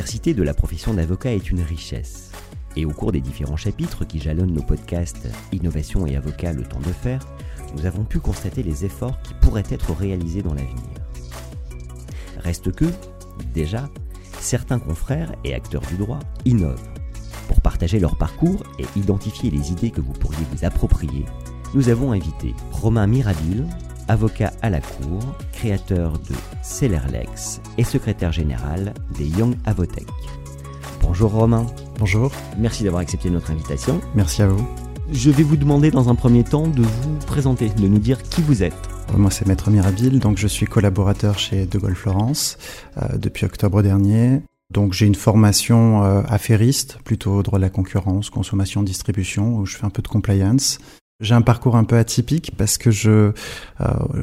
Diversité de la profession d'avocat est une richesse. Et au cours des différents chapitres qui jalonnent nos podcasts Innovation et Avocat, le temps de faire, nous avons pu constater les efforts qui pourraient être réalisés dans l'avenir. Reste que, déjà, certains confrères et acteurs du droit innovent. Pour partager leur parcours et identifier les idées que vous pourriez vous approprier, nous avons invité Romain Mirabile, avocat à la Cour, créateur de Celerlex et secrétaire général des Young Avotech. Bonjour Romain. Bonjour. Merci d'avoir accepté notre invitation. Merci à vous. Je vais vous demander dans un premier temps de vous présenter, de nous dire qui vous êtes. Moi, c'est Maître Mirabile, donc je suis collaborateur chez De Gaulle Florence euh, depuis octobre dernier. Donc j'ai une formation euh, affairiste, plutôt droit de la concurrence, consommation, distribution, où je fais un peu de compliance. J'ai un parcours un peu atypique parce que je, euh,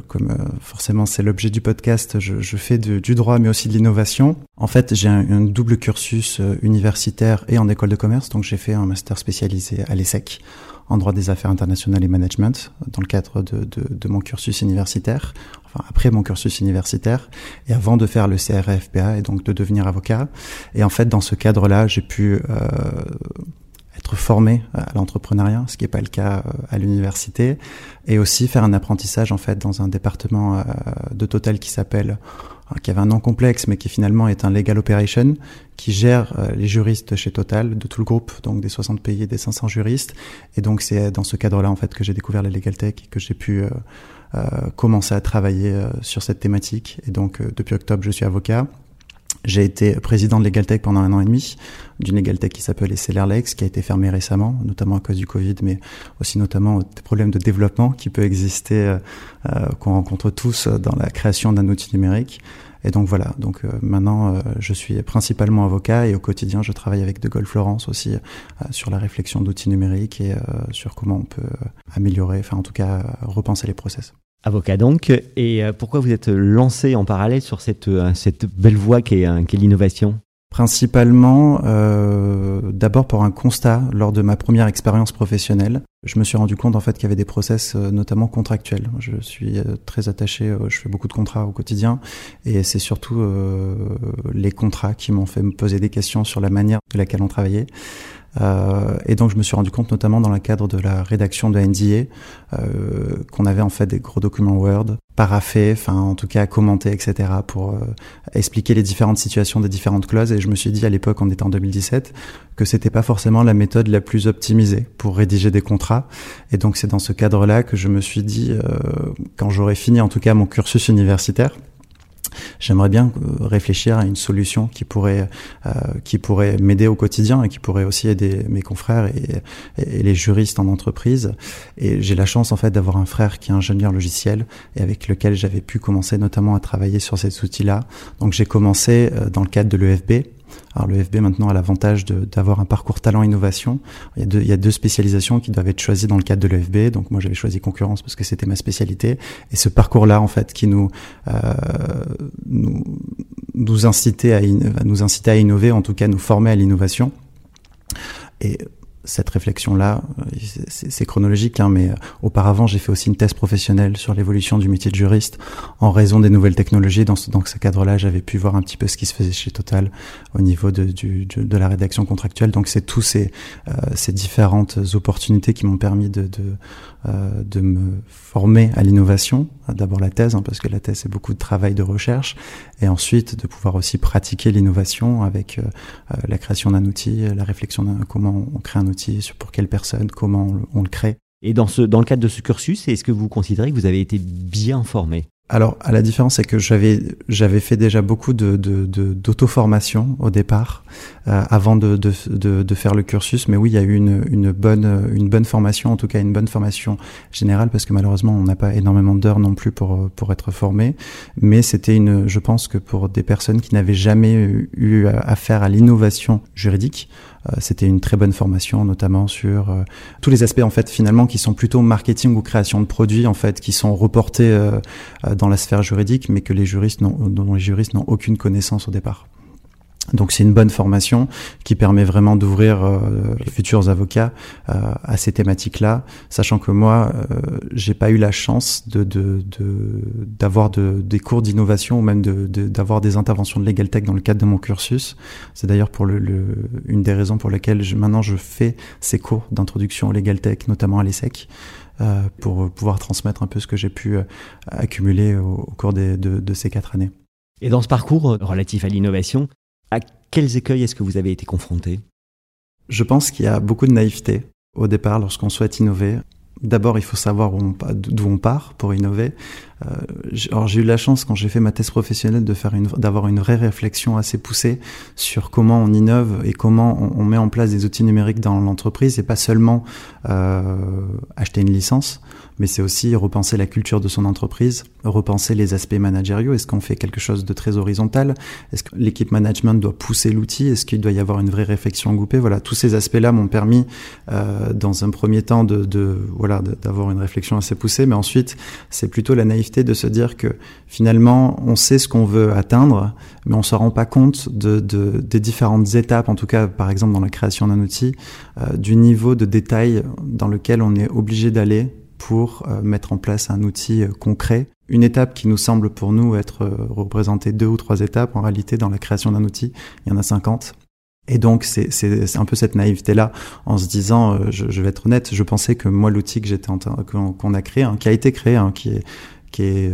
comme euh, forcément c'est l'objet du podcast, je, je fais de, du droit mais aussi de l'innovation. En fait, j'ai un, double cursus euh, universitaire et en école de commerce, donc j'ai fait un master spécialisé à l'ESSEC en droit des affaires internationales et management dans le cadre de, de, de, mon cursus universitaire, enfin après mon cursus universitaire et avant de faire le CRFPA et donc de devenir avocat. Et en fait, dans ce cadre-là, j'ai pu euh, être formé à l'entrepreneuriat, ce qui n'est pas le cas euh, à l'université, et aussi faire un apprentissage en fait dans un département euh, de Total qui s'appelle euh, qui avait un nom complexe, mais qui finalement est un legal operation, qui gère les juristes chez Total, de tout le groupe, donc des 60 pays et des 500 juristes. Et donc c'est dans ce cadre-là en fait que j'ai découvert la legal tech et que j'ai pu euh, commencer à travailler sur cette thématique. Et donc depuis octobre, je suis avocat. J'ai été président de LegalTech pendant un an et demi, d'une LegalTech qui s'appelle Celerlex, qui a été fermée récemment, notamment à cause du Covid, mais aussi notamment des problèmes de développement qui peut exister, euh, euh, qu'on rencontre tous dans la création d'un outil numérique. Et donc voilà, donc euh, maintenant euh, je suis principalement avocat et au quotidien je travaille avec De Gaulle Florence aussi euh, sur la réflexion d'outils numériques et sur comment on peut améliorer, enfin en tout cas repenser les process. Avocat donc, et pourquoi vous êtes lancé en parallèle sur cette, cette belle voie qui est, qui est l'innovation? Principalement, euh, d'abord pour un constat lors de ma première expérience professionnelle. Je me suis rendu compte en fait qu'il y avait des process euh, notamment contractuels. Je suis euh, très attaché, euh, je fais beaucoup de contrats au quotidien et c'est surtout euh, les contrats qui m'ont fait me poser des questions sur la manière de laquelle on travaillait. Euh, et donc je me suis rendu compte notamment dans le cadre de la rédaction de NDA euh, qu'on avait en fait des gros documents Word paraffés, enfin en tout cas commentés, etc. pour euh, expliquer les différentes situations des différentes clauses. Et je me suis dit à l'époque, on était en 2017, que c'était pas forcément la méthode la plus optimisée pour rédiger des contrats. Et donc c'est dans ce cadre-là que je me suis dit, euh, quand j'aurais fini en tout cas mon cursus universitaire, j'aimerais bien euh, réfléchir à une solution qui pourrait euh, qui pourrait m'aider au quotidien et qui pourrait aussi aider mes confrères et, et les juristes en entreprise. Et j'ai la chance en fait d'avoir un frère qui est ingénieur logiciel et avec lequel j'avais pu commencer notamment à travailler sur ces outils-là. Donc j'ai commencé euh, dans le cadre de l'EFB alors le FB maintenant a l'avantage d'avoir un parcours talent innovation. Il y, a deux, spécialisations qui doivent être choisies dans le cadre de l'EFB. Donc moi j'avais choisi concurrence parce que c'était ma spécialité. Et ce parcours-là en fait qui nous, euh, nous incitait à nous inciter à innover, en tout cas nous former à l'innovation. Cette réflexion-là, c'est chronologique, hein, mais auparavant j'ai fait aussi une thèse professionnelle sur l'évolution du métier de juriste en raison des nouvelles technologies. Dans ce, cadre-là, j'avais pu voir un petit peu ce qui se faisait chez Total au niveau de, la rédaction contractuelle. Donc c'est tous ces, euh, différentes opportunités qui m'ont permis de, euh, me former à l'innovation. D'abord la thèse, hein, parce que la thèse c'est beaucoup de travail de recherche, et ensuite de pouvoir aussi pratiquer l'innovation avec euh, la création d'un outil, la réflexion d'un comment on crée un outil pour quelle personne, comment on, on le crée. Et dans, ce, dans le cadre de ce cursus, est-ce que vous considérez que vous avez été bien formé? Alors, à la différence, c'est que j'avais j'avais fait déjà beaucoup de d'auto-formation au départ, avant de, de, de, de, faire le cursus. Mais oui, il y a eu une, une bonne une bonne formation, en tout cas une bonne formation générale, parce que malheureusement, on n'a pas énormément d'heures non plus pour pour être formé. Mais c'était une, je pense que pour des personnes qui n'avaient jamais eu affaire à l'innovation juridique, euh, c'était une très bonne formation, notamment sur euh, tous les aspects en fait finalement qui sont plutôt marketing ou création de produits en fait, qui sont reportés euh, dans la sphère juridique, mais que les juristes dont les juristes n'ont aucune connaissance au départ. Donc c'est une bonne formation qui permet vraiment d'ouvrir euh, les futurs avocats euh, à ces thématiques-là, sachant que moi euh, j'ai pas eu la chance de d'avoir de, des cours d'innovation ou même d'avoir des interventions de legal tech dans le cadre de mon cursus. C'est d'ailleurs pour le, une des raisons pour lesquelles je, maintenant je fais ces cours d'introduction au legal tech, notamment à l'ESSEC. Euh, pour pouvoir transmettre un peu ce que j'ai pu accumuler au, cours des, de, de ces quatre années. Et dans ce parcours relatif à l'innovation, à quels écueils est-ce que vous avez été confronté Je pense qu'il y a beaucoup de naïveté au départ lorsqu'on souhaite innover. D'abord, il faut savoir d'où on part pour innover. Euh, alors, j'ai eu la chance quand j'ai fait ma thèse professionnelle de faire une, d'avoir une vraie réflexion assez poussée sur comment on innove et comment on, met en place des outils numériques dans l'entreprise et pas seulement euh, acheter une licence mais c'est aussi repenser la culture de son entreprise, repenser les aspects managériaux. Est-ce qu'on fait quelque chose de très horizontal? Est-ce que l'équipe management doit pousser l'outil? Est-ce qu'il doit y avoir une vraie réflexion groupée? Voilà, tous ces aspects-là m'ont permis, euh, dans un premier temps, de, de voilà, d'avoir une réflexion assez poussée, mais ensuite, c'est plutôt la naïveté de se dire que finalement, on sait ce qu'on veut atteindre, mais on se rend pas compte de, de, des différentes étapes, en tout cas, par exemple, dans la création d'un outil, euh, du niveau de détail dans lequel on est obligé d'aller pour euh, mettre en place un outil euh, concret. Une étape qui nous semble pour nous être représentée deux ou trois étapes, en réalité dans la création d'un outil, il y en a 50. Et donc c'est un peu cette naïveté là, en se disant, je, je, vais être honnête, je pensais que moi l'outil que j'étais qu'on a créé, hein, qui a été créé, hein, qui est qui est,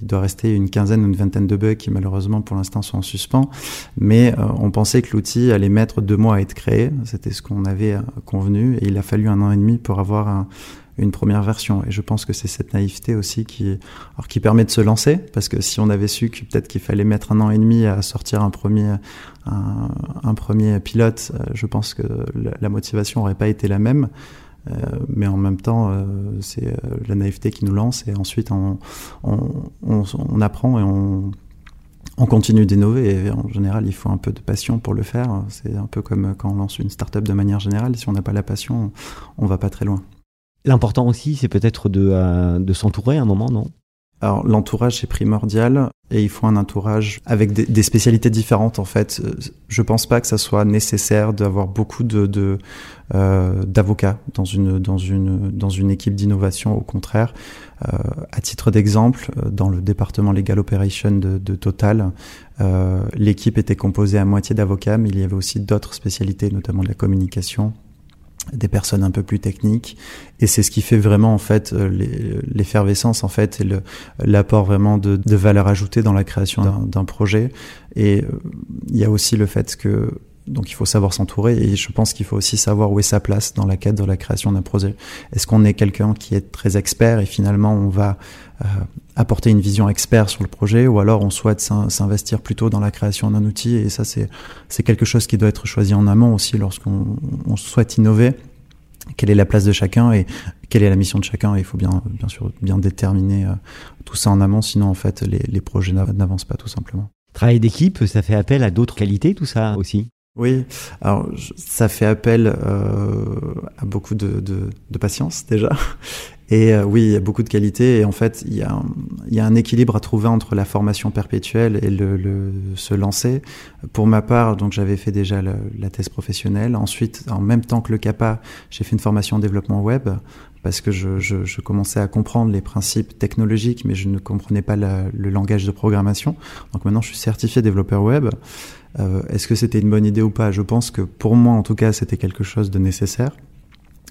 il doit rester une quinzaine ou une vingtaine de bugs qui malheureusement pour l'instant sont en suspens. Mais on pensait que l'outil allait mettre deux mois à être créé. C'était ce qu'on avait convenu et il a fallu un an et demi pour avoir un, une première version. Et je pense que c'est cette naïveté aussi qui, alors qui permet de se lancer, parce que si on avait su que peut-être qu'il fallait mettre un an et demi à sortir un premier, un, premier pilote, euh, je pense que la, motivation aurait pas été la même. Euh, mais en même temps, euh, c'est la naïveté qui nous lance et ensuite on, apprend et on, on continue d'innover et en général il faut un peu de passion pour le faire. C'est un peu comme quand on lance une start-up de manière générale. Si on n'a pas la passion, on va pas très loin. L'important aussi, c'est peut-être de, euh, de s'entourer à un moment, non? Alors l'entourage c'est primordial et il faut un entourage avec des, spécialités différentes en fait. Je pense pas que ça soit nécessaire d'avoir beaucoup de, euh, d'avocats dans une dans une dans une équipe d'innovation. Au contraire, euh, à titre d'exemple, euh, dans le département legal operation de, Total, euh, l'équipe était composée à moitié d'avocats, mais il y avait aussi d'autres spécialités, notamment de la communication, des personnes un peu plus techniques. Et c'est ce qui fait vraiment en fait euh, l'effervescence en fait et l'apport vraiment de, de, valeur ajoutée dans la création d'un projet. Et euh, il y a aussi le fait que donc il faut savoir s'entourer et je pense qu'il faut aussi savoir où est sa place dans la quête de la création d'un projet. Est-ce qu'on est quelqu'un qui est très expert et finalement on va euh, apporter une vision expert sur le projet ou alors on souhaite s'investir plutôt dans la création d'un outil et ça c'est quelque chose qui doit être choisi en amont aussi lorsqu'on souhaite innover quelle est la place de chacun et quelle est la mission de chacun. Et il faut bien, bien sûr bien déterminer euh, tout ça en amont, sinon en fait les, les projets n'avancent pas tout simplement. Travail d'équipe, ça fait appel à d'autres qualités, tout ça aussi? Oui, alors ça fait appel euh, à beaucoup de, de, de, patience déjà. Et euh, oui, il y a beaucoup de qualités. Et en fait, il y, a un, il y a un équilibre à trouver entre la formation perpétuelle et le, le se lancer. Pour ma part, donc j'avais fait déjà la thèse professionnelle. Ensuite, en même temps que le CAPA, j'ai fait une formation en développement web parce que je, je, je, commençais à comprendre les principes technologiques, mais je ne comprenais pas la, le langage de programmation. Donc maintenant, je suis certifié développeur web. Euh, Est-ce que c'était une bonne idée ou pas? Je pense que pour moi, en tout cas, c'était quelque chose de nécessaire.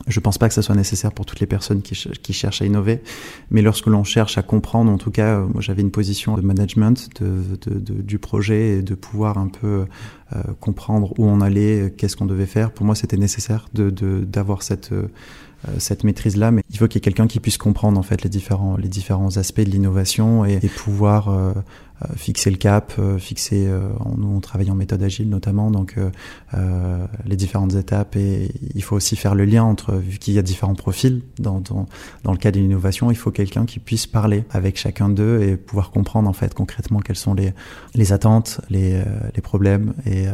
Je pense pas que ça soit nécessaire pour toutes les personnes qui, cherchent à innover, mais lorsque l'on cherche à comprendre, en tout cas, moi j'avais une position de management du projet et de pouvoir un peu euh, comprendre où on allait, qu'est-ce qu'on devait faire. Pour moi, c'était nécessaire d'avoir cette cette maîtrise-là, mais il faut qu'il y ait quelqu'un qui puisse comprendre en fait les différents, aspects de l'innovation et, pouvoir euh, fixer le cap, euh, fixer. Euh, nous, on travaille en méthode agile notamment, donc les différentes étapes. Et il faut aussi faire le lien entre, vu qu'il y a différents profils dans, dans, dans le cas de l'innovation, il faut quelqu'un qui puisse parler avec chacun d'eux et pouvoir comprendre en fait concrètement quelles sont les, les attentes, les, les problèmes. Et,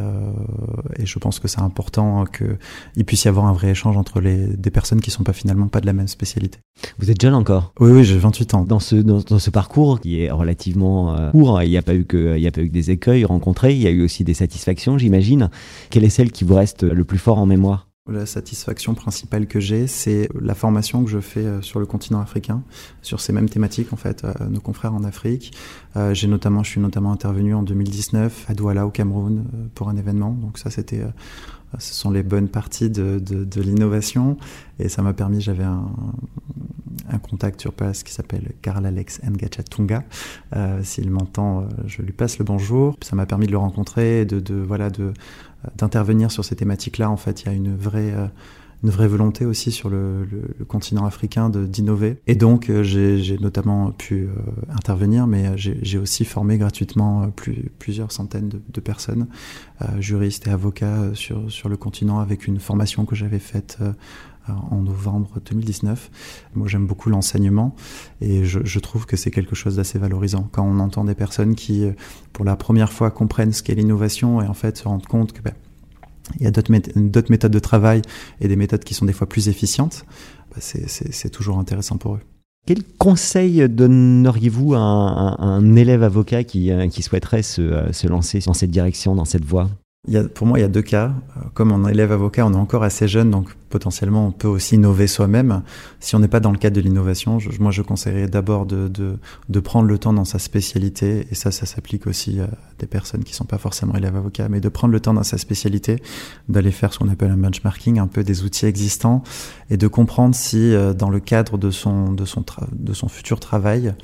et je pense que c'est important qu'il puisse y avoir un vrai échange entre les, des personnes qui sont pas finalement pas de la même spécialité. Vous êtes jeune encore? Oui, oui, j'ai 28 ans. Dans ce, dans, dans ce parcours qui est relativement court, il n'y a pas eu que, des écueils rencontrés, il y a eu aussi des satisfactions, j'imagine. Quelle est celle qui vous reste le plus fort en mémoire? La satisfaction principale que j'ai, c'est la formation que je fais euh, sur le continent africain, sur ces mêmes thématiques en fait, euh, nos confrères en Afrique. Euh, j'ai notamment, je suis notamment intervenu en 2019 à Douala au Cameroun pour un événement. Donc ça, c'était ce sont les bonnes parties de, de l'innovation. Et ça m'a permis, j'avais un, un, contact sur place qui s'appelle Karl Alex Ngachatunga. Euh, S'il m'entend, euh, je lui passe le bonjour. Ça m'a permis de le rencontrer, de, de voilà, de d'intervenir sur ces thématiques-là. En fait, il y a une vraie euh, une vraie volonté aussi sur le, le, continent africain d'innover. Et donc, euh, j'ai notamment pu euh, intervenir, mais j'ai aussi formé gratuitement euh, plus, plusieurs centaines de, de personnes, juristes et avocats sur, sur le continent, avec une formation que j'avais faite en novembre 2019. Moi, j'aime beaucoup l'enseignement et je, je, trouve que c'est quelque chose d'assez valorisant quand on entend des personnes qui, pour la première fois, comprennent ce qu'est l'innovation et en fait se rendent compte que ben, il y a d'autres méthodes de travail et des méthodes qui sont des fois plus efficientes, bah, c'est toujours intéressant pour eux. Quel conseil donneriez-vous à, un, un, élève avocat qui, euh, qui souhaiterait se, euh, se lancer dans cette direction, dans cette voie? Il y a, pour moi, il y a deux cas. Comme on est élève avocat, on est encore assez jeune, donc potentiellement on peut aussi innover soi-même. Si on n'est pas dans le cadre de l'innovation, moi je conseillerais d'abord de, de, de, prendre le temps dans sa spécialité, et ça, ça s'applique aussi à des personnes qui sont pas forcément élèves avocats, mais de prendre le temps dans sa spécialité, d'aller faire ce qu'on appelle un benchmarking, un peu des outils existants, et de comprendre si euh, dans le cadre de son, de son, de son futur travail,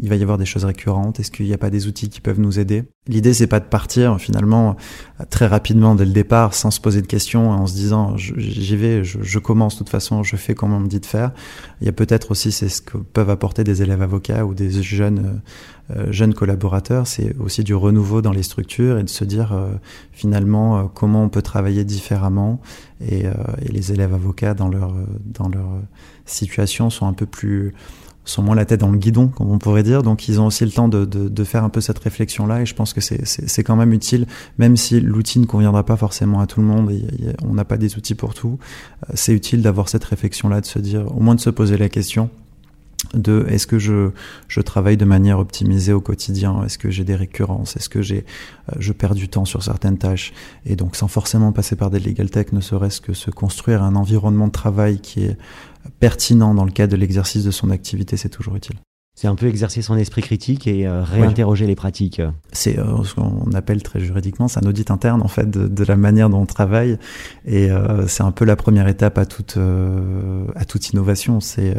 il va y avoir des choses récurrentes? Est-ce qu'il n'y a pas des outils qui peuvent nous aider? L'idée, c'est pas de partir finalement très rapidement dès le départ, sans se poser de questions, en se disant j'y vais, je, commence de toute façon, je fais comme on me dit de faire. Il y a peut-être aussi c'est ce que peuvent apporter des élèves avocats ou des jeunes euh, jeunes collaborateurs, c'est aussi du renouveau dans les structures et de se dire euh, finalement euh, comment on peut travailler différemment. Et, euh, et, les élèves avocats dans leur dans leur situation sont un peu plus sont moins la tête dans le guidon, comme on pourrait dire. Donc, ils ont aussi le temps de, de, faire un peu cette réflexion-là. Et je pense que c'est quand même utile, même si l'outil ne conviendra pas forcément à tout le monde. Et, on n'a pas des outils pour tout. Euh, c'est utile d'avoir cette réflexion-là, de se dire, au moins de se poser la question de est-ce que je, je travaille de manière optimisée au quotidien? Est-ce que j'ai des récurrences? Est-ce que j'ai euh, je perds du temps sur certaines tâches? Et donc sans forcément passer par des legal tech, ne serait-ce que se construire un environnement de travail qui est pertinent dans le cadre de l'exercice de son activité, c'est toujours utile. C'est un peu exercer son esprit critique et euh, réinterroger oui. les pratiques. C'est euh, ce qu'on appelle très juridiquement, c'est un audit interne en fait de, de, la manière dont on travaille et euh, c'est un peu la première étape à toute à toute innovation. C'est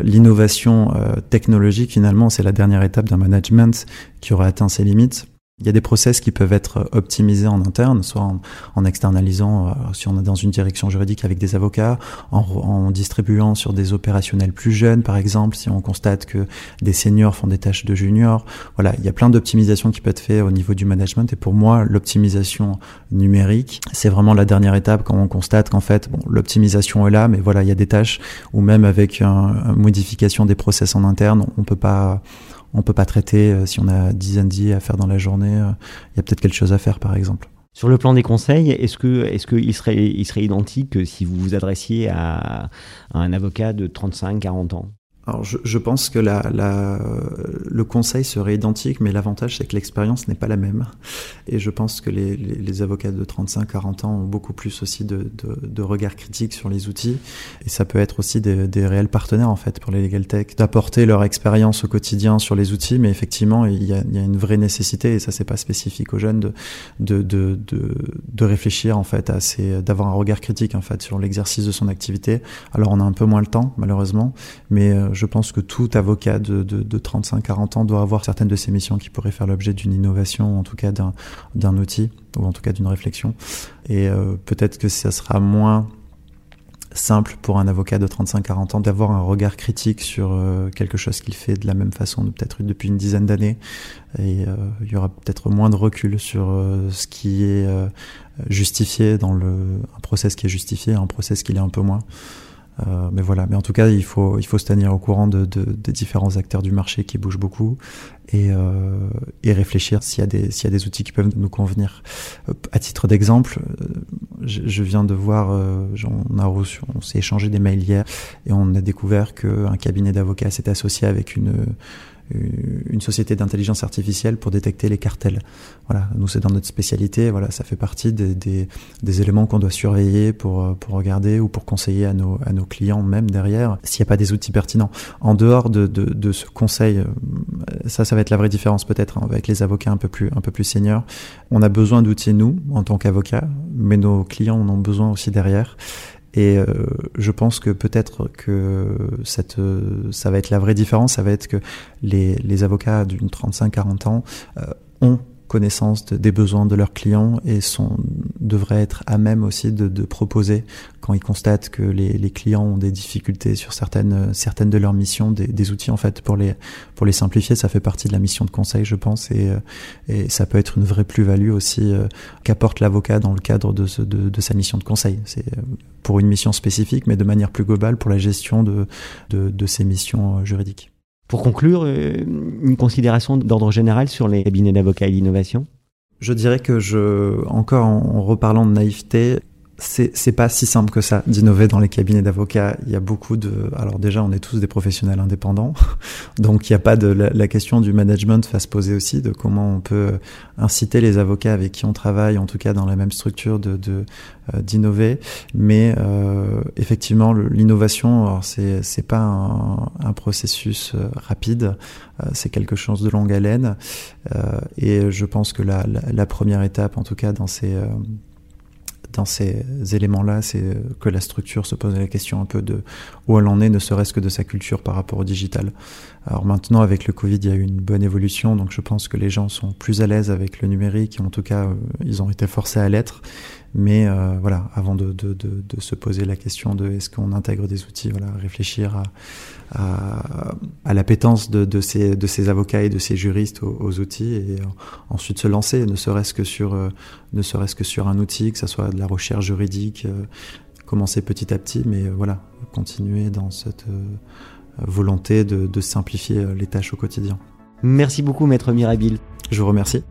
l'innovation technologique finalement, c'est la dernière étape d'un management qui aura atteint ses limites il y a des process qui peuvent être optimisés en interne, soit en, externalisant, euh, si on est dans une direction juridique avec des avocats, en, distribuant sur des opérationnels plus jeunes, par exemple, si on constate que des seniors font des tâches de juniors. Voilà, il y a plein d'optimisations qui peuvent être faites au niveau du management. Et pour moi, l'optimisation numérique, c'est vraiment la dernière étape quand on constate qu'en fait, bon, l'optimisation est là, mais voilà, il y a des tâches où même avec une modification des process en interne, on peut pas on peut pas traiter euh, si on a 10 ND à faire dans la journée. Euh, il y a peut-être quelque chose à faire, par exemple. Sur le plan des conseils, est-ce que est-ce qu'il serait il serait identique si vous vous adressiez à, à un avocat de 35-40 ans? Alors je, je, pense que la, la, le conseil serait identique, mais l'avantage c'est que l'expérience n'est pas la même. Et je pense que les, les, les avocats de 35-40 ans ont beaucoup plus aussi de, de, de, regard critique sur les outils. Et ça peut être aussi des, des, réels partenaires en fait pour les legal tech, d'apporter leur expérience au quotidien sur les outils. Mais effectivement, il y a, il y a une vraie nécessité, et ça c'est pas spécifique aux jeunes, de, de, de, de, réfléchir en fait à d'avoir un regard critique en fait sur l'exercice de son activité. Alors on a un peu moins le temps malheureusement, mais euh, je pense que tout avocat de, de, de 35-40 ans doit avoir certaines de ses missions qui pourraient faire l'objet d'une innovation, en tout cas d'un outil, ou en tout cas d'une réflexion. Et euh, peut-être que ça sera moins simple pour un avocat de 35-40 ans d'avoir un regard critique sur euh, quelque chose qu'il fait de la même façon peut-être depuis une dizaine d'années et euh, il y aura peut-être moins de recul sur ce qui est justifié dans le un process qui est justifié un process qui l'est un peu moins euh, mais voilà, mais en tout cas, il faut, il faut se tenir au courant de, de, des différents acteurs du marché qui bougent beaucoup et, euh, et réfléchir s'il y, a des, s'il y a des outils qui peuvent nous convenir. Euh, à titre d'exemple, euh, je, je, viens de voir, on, a reçu, on s'est échangé des mails hier et on a découvert qu'un cabinet d'avocats s'est associé avec une une société d'intelligence artificielle pour détecter les cartels. Voilà, nous c'est dans notre spécialité. Voilà, ça fait partie des, des, des éléments qu'on doit surveiller pour pour regarder ou pour conseiller à nos à nos clients même derrière s'il n'y a pas des outils pertinents. En dehors de, de, de, ce conseil, euh, ça ça va être la vraie différence peut-être hein, avec les avocats un peu plus un peu plus seniors. On a besoin d'outils nous en tant qu'avocats, mais nos clients en ont besoin aussi derrière. Et euh, je pense que peut-être que cette, ça va être la vraie différence, ça va être que les, les avocats d'une 35-40 ans euh, ont connaissance des besoins de leurs clients et sont, devraient être à même aussi de, de proposer, quand ils constatent que les, les, clients ont des difficultés sur certaines, certaines de leurs missions, des, des, outils en fait pour les, pour les simplifier. Ça fait partie de la mission de conseil, je pense, et, euh, et ça peut être une vraie plus-value aussi euh, qu'apporte l'avocat dans le cadre de, ce, de, de, sa mission de conseil. C'est euh, pour une mission spécifique, mais de manière plus globale pour la gestion de, de, de ses missions juridiques. Pour conclure, euh, une considération d'ordre général sur les cabinets d'avocats et l'innovation Je dirais que je, encore en reparlant de naïveté, c'est pas si simple que ça d'innover dans les cabinets d'avocats. Il y a beaucoup de. Alors déjà, on est tous des professionnels indépendants, donc il n'y a pas de la, question du management va se poser aussi de comment on peut inciter les avocats avec qui on travaille, en tout cas dans la même structure, de euh, d'innover. Mais euh, effectivement, l'innovation, c'est c'est pas un, un, processus euh, rapide, euh, c'est quelque chose de longue haleine. et je pense que la, la, la, première étape, en tout cas dans ces dans ces éléments-là, c'est que la structure se pose la question un peu de où elle en est, ne serait-ce que de sa culture par rapport au digital. Alors maintenant, avec le Covid, il y a eu une bonne évolution, donc je pense que les gens sont plus à l'aise avec le numérique, et en tout cas, euh, ils ont été forcés à l'être. Mais euh, voilà, avant de, de, de, de, se poser la question de est-ce qu'on intègre des outils, voilà, réfléchir à, à, à l'appétence de, de, ces, de ces avocats et de ces juristes aux, aux outils et euh, ensuite se lancer, ne serait-ce que sur, euh, ne serait-ce que sur un outil, que ce soit de la recherche juridique, euh, commencer petit à petit, mais voilà, continuer dans cette volonté de, de simplifier les tâches au quotidien. Merci beaucoup, maître Mirabile. Je vous remercie.